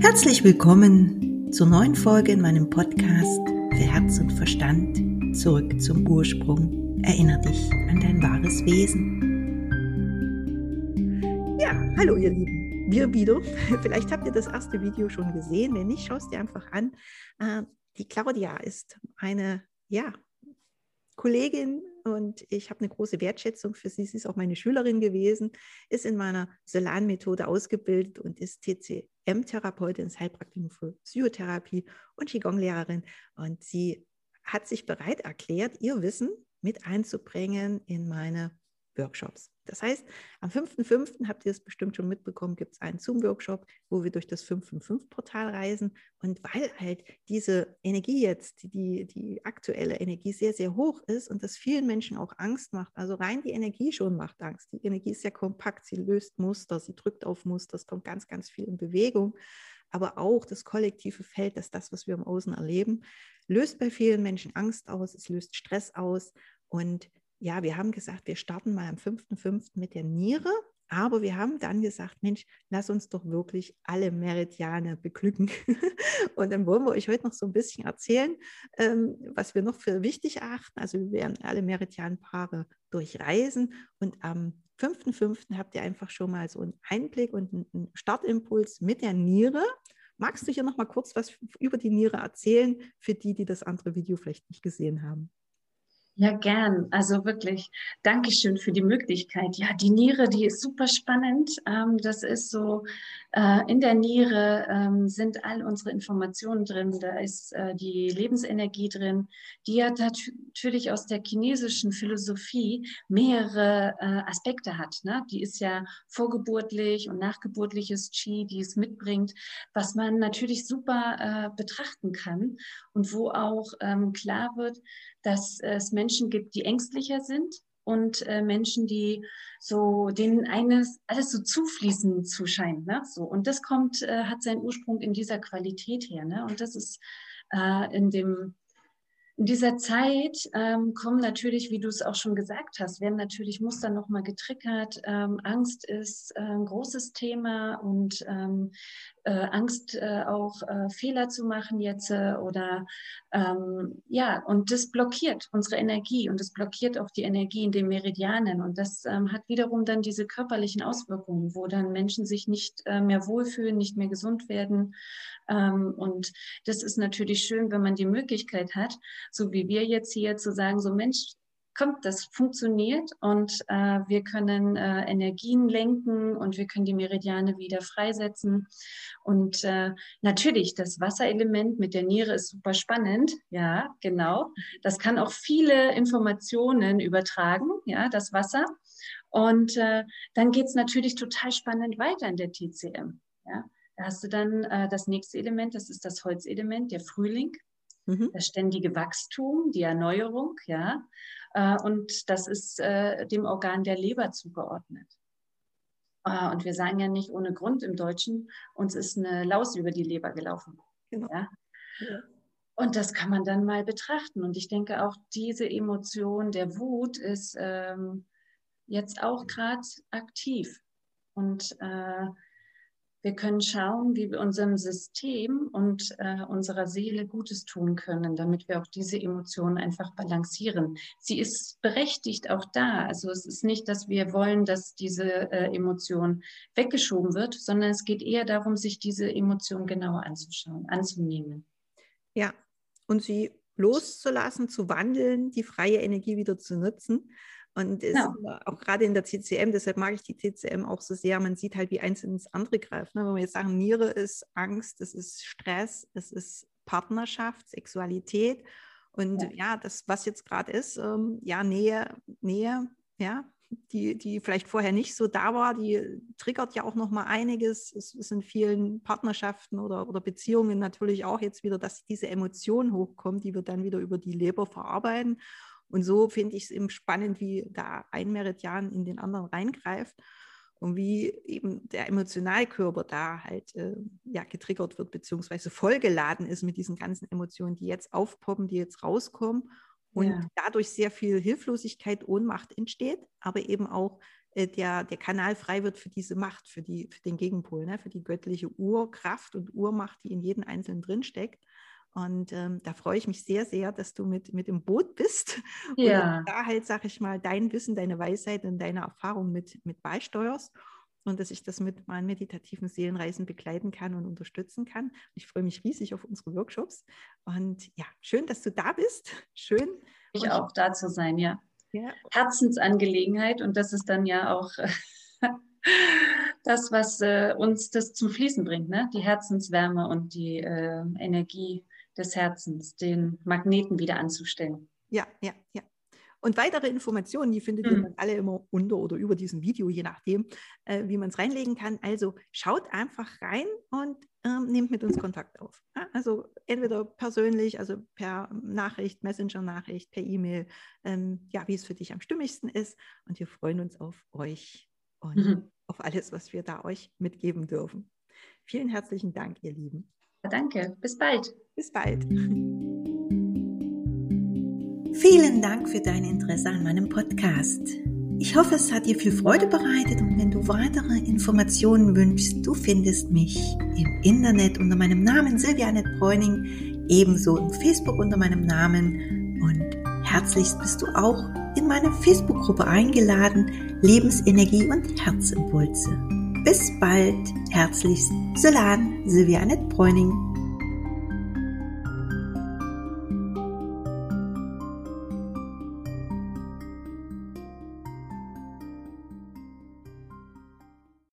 Herzlich willkommen zur neuen Folge in meinem Podcast für Herz und Verstand. Zurück zum Ursprung. Erinner dich an dein wahres Wesen. Ja, hallo ihr Lieben. Wir wieder. Vielleicht habt ihr das erste Video schon gesehen. Wenn nicht, schau es dir einfach an. Äh, die Claudia ist eine, ja, Kollegin und ich habe eine große Wertschätzung für sie. Sie ist auch meine Schülerin gewesen, ist in meiner Solan-Methode ausgebildet und ist TCM-Therapeutin, ist Heilpraktikum für Psychotherapie und Qigong-Lehrerin. Und sie hat sich bereit erklärt, ihr Wissen mit einzubringen in meine Workshops. Das heißt, am 5.5. habt ihr es bestimmt schon mitbekommen, gibt es einen Zoom-Workshop, wo wir durch das 555-Portal reisen. Und weil halt diese Energie jetzt, die, die aktuelle Energie sehr, sehr hoch ist und das vielen Menschen auch Angst macht, also rein die Energie schon macht Angst. Die Energie ist ja kompakt, sie löst Muster, sie drückt auf Muster, es kommt ganz, ganz viel in Bewegung. Aber auch das kollektive Feld, das das, was wir im Außen erleben, löst bei vielen Menschen Angst aus, es löst Stress aus. Und ja, wir haben gesagt, wir starten mal am 5.5. mit der Niere, aber wir haben dann gesagt, Mensch, lass uns doch wirklich alle Meridiane beglücken. Und dann wollen wir euch heute noch so ein bisschen erzählen, ähm, was wir noch für wichtig erachten. Also wir werden alle Meridianpaare durchreisen und am 5.5. habt ihr einfach schon mal so einen Einblick und einen Startimpuls mit der Niere. Magst du hier noch mal kurz was über die Niere erzählen, für die, die das andere Video vielleicht nicht gesehen haben? Ja, gern. Also wirklich, Dankeschön für die Möglichkeit. Ja, die Niere, die ist super spannend. Ähm, das ist so, in der Niere ähm, sind all unsere Informationen drin. Da ist äh, die Lebensenergie drin, die ja natürlich aus der chinesischen Philosophie mehrere äh, Aspekte hat. Ne? Die ist ja vorgeburtlich und nachgeburtliches Qi, die es mitbringt, was man natürlich super betrachten kann und wo auch ähm, klar wird, dass es Menschen gibt, die ängstlicher sind und äh, Menschen, die so denen eines alles so zufließen zu scheint. Ne? So und das kommt, äh, hat seinen Ursprung in dieser Qualität her. Ne? Und das ist äh, in dem in dieser Zeit ähm, kommen natürlich, wie du es auch schon gesagt hast, werden natürlich Muster nochmal getriggert. Ähm, Angst ist äh, ein großes Thema und ähm, äh, Angst äh, auch äh, Fehler zu machen jetzt äh, oder ähm, ja, und das blockiert unsere Energie und das blockiert auch die Energie in den Meridianen. Und das ähm, hat wiederum dann diese körperlichen Auswirkungen, wo dann Menschen sich nicht äh, mehr wohlfühlen, nicht mehr gesund werden. Ähm, und das ist natürlich schön, wenn man die Möglichkeit hat, so wie wir jetzt hier zu sagen, so Mensch, kommt, das funktioniert und äh, wir können äh, Energien lenken und wir können die Meridiane wieder freisetzen. Und äh, natürlich, das Wasserelement mit der Niere ist super spannend. Ja, genau. Das kann auch viele Informationen übertragen, ja, das Wasser. Und äh, dann geht es natürlich total spannend weiter in der TCM. Ja. Da hast du dann äh, das nächste Element, das ist das Holzelement, der Frühling, mhm. das ständige Wachstum, die Erneuerung, ja. Äh, und das ist äh, dem Organ der Leber zugeordnet. Äh, und wir sagen ja nicht ohne Grund im Deutschen, uns ist eine Laus über die Leber gelaufen. Genau. Ja? ja. Und das kann man dann mal betrachten. Und ich denke auch, diese Emotion der Wut ist ähm, jetzt auch gerade aktiv. Und äh, wir können schauen, wie wir unserem System und äh, unserer Seele Gutes tun können, damit wir auch diese Emotionen einfach balancieren. Sie ist berechtigt auch da. Also es ist nicht, dass wir wollen, dass diese äh, Emotion weggeschoben wird, sondern es geht eher darum, sich diese Emotion genauer anzuschauen, anzunehmen. Ja, und sie loszulassen, zu wandeln, die freie Energie wieder zu nutzen. Und genau. auch gerade in der TCM, deshalb mag ich die TCM auch so sehr, man sieht halt, wie eins ins andere greift. Ne? Wenn wir jetzt sagen, Niere ist Angst, es ist Stress, es ist Partnerschaft, Sexualität. Und ja, ja das, was jetzt gerade ist, ähm, ja, Nähe, Nähe, ja, die, die vielleicht vorher nicht so da war, die triggert ja auch noch mal einiges. Es ist in vielen Partnerschaften oder, oder Beziehungen natürlich auch jetzt wieder, dass diese Emotion hochkommt, die wir dann wieder über die Leber verarbeiten. Und so finde ich es eben spannend, wie da ein Meridian in den anderen reingreift und wie eben der Emotionalkörper da halt äh, ja, getriggert wird, beziehungsweise vollgeladen ist mit diesen ganzen Emotionen, die jetzt aufpoppen, die jetzt rauskommen und ja. dadurch sehr viel Hilflosigkeit, Ohnmacht entsteht, aber eben auch äh, der, der Kanal frei wird für diese Macht, für, die, für den Gegenpol, ne? für die göttliche Urkraft und Urmacht, die in jedem Einzelnen drinsteckt. Und ähm, da freue ich mich sehr, sehr, dass du mit, mit im Boot bist. Ja. Und da halt, sag ich mal, dein Wissen, deine Weisheit und deine Erfahrung mit, mit beisteuerst und dass ich das mit meinen meditativen Seelenreisen begleiten kann und unterstützen kann. Ich freue mich riesig auf unsere Workshops. Und ja, schön, dass du da bist. Schön. Ich auch da zu sein, ja. ja. Herzensangelegenheit und das ist dann ja auch das, was äh, uns das zum Fließen bringt, ne? die Herzenswärme und die äh, Energie des Herzens, den Magneten wieder anzustellen. Ja, ja, ja. Und weitere Informationen, die findet mhm. ihr alle immer unter oder über diesem Video, je nachdem, äh, wie man es reinlegen kann. Also schaut einfach rein und ähm, nehmt mit uns Kontakt auf. Ja? Also entweder persönlich, also per Nachricht, Messenger-Nachricht, per E-Mail, ähm, ja, wie es für dich am stimmigsten ist. Und wir freuen uns auf euch und mhm. auf alles, was wir da euch mitgeben dürfen. Vielen herzlichen Dank, ihr Lieben. Danke, bis bald. Bis bald. Vielen Dank für dein Interesse an meinem Podcast. Ich hoffe, es hat dir viel Freude bereitet und wenn du weitere Informationen wünschst, du findest mich im Internet unter meinem Namen Silvia Annette Bräuning, ebenso im Facebook unter meinem Namen und herzlichst bist du auch in meine Facebook-Gruppe eingeladen, Lebensenergie und Herzimpulse. Bis bald, herzlichst, Solan, Silvia Annette Bräuning.